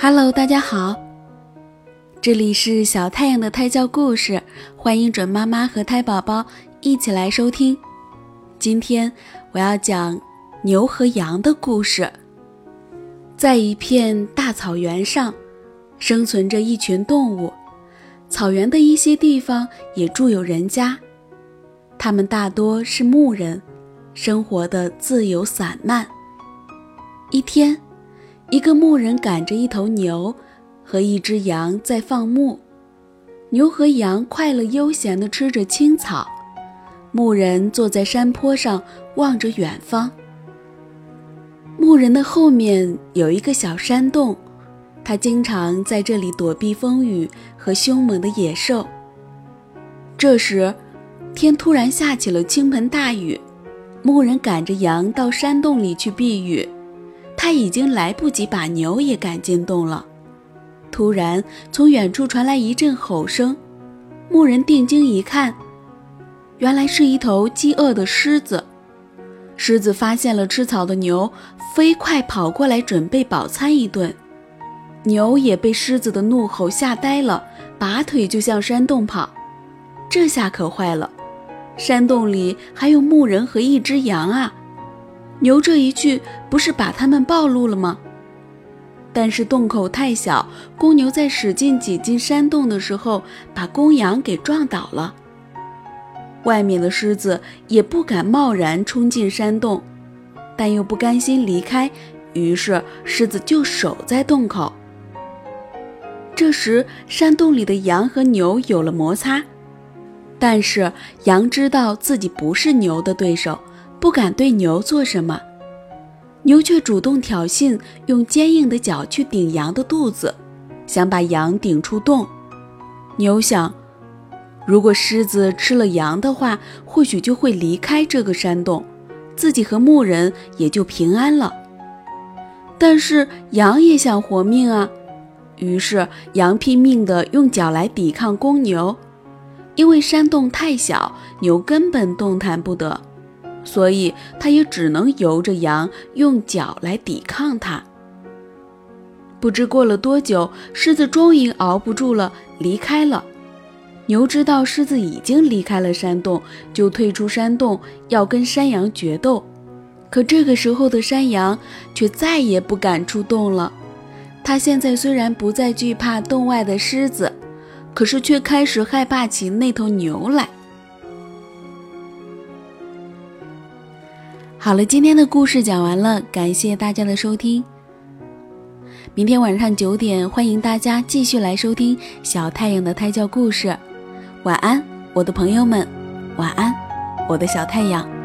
Hello，大家好，这里是小太阳的胎教故事，欢迎准妈妈和胎宝宝一起来收听。今天我要讲牛和羊的故事。在一片大草原上，生存着一群动物。草原的一些地方也住有人家，他们大多是牧人，生活的自由散漫。一天。一个牧人赶着一头牛和一只羊在放牧，牛和羊快乐悠闲地吃着青草。牧人坐在山坡上望着远方。牧人的后面有一个小山洞，他经常在这里躲避风雨和凶猛的野兽。这时，天突然下起了倾盆大雨，牧人赶着羊到山洞里去避雨。他已经来不及把牛也赶进洞了。突然，从远处传来一阵吼声。牧人定睛一看，原来是一头饥饿的狮子。狮子发现了吃草的牛，飞快跑过来准备饱餐一顿。牛也被狮子的怒吼吓呆了，拔腿就向山洞跑。这下可坏了，山洞里还有牧人和一只羊啊！牛这一去，不是把它们暴露了吗？但是洞口太小，公牛在使劲挤进山洞的时候，把公羊给撞倒了。外面的狮子也不敢贸然冲进山洞，但又不甘心离开，于是狮子就守在洞口。这时，山洞里的羊和牛有了摩擦，但是羊知道自己不是牛的对手。不敢对牛做什么，牛却主动挑衅，用坚硬的脚去顶羊的肚子，想把羊顶出洞。牛想，如果狮子吃了羊的话，或许就会离开这个山洞，自己和牧人也就平安了。但是羊也想活命啊，于是羊拼命地用脚来抵抗公牛，因为山洞太小，牛根本动弹不得。所以，他也只能由着羊用脚来抵抗它。不知过了多久，狮子终于熬不住了，离开了。牛知道狮子已经离开了山洞，就退出山洞，要跟山羊决斗。可这个时候的山羊却再也不敢出洞了。它现在虽然不再惧怕洞外的狮子，可是却开始害怕起那头牛来。好了，今天的故事讲完了，感谢大家的收听。明天晚上九点，欢迎大家继续来收听小太阳的胎教故事。晚安，我的朋友们，晚安，我的小太阳。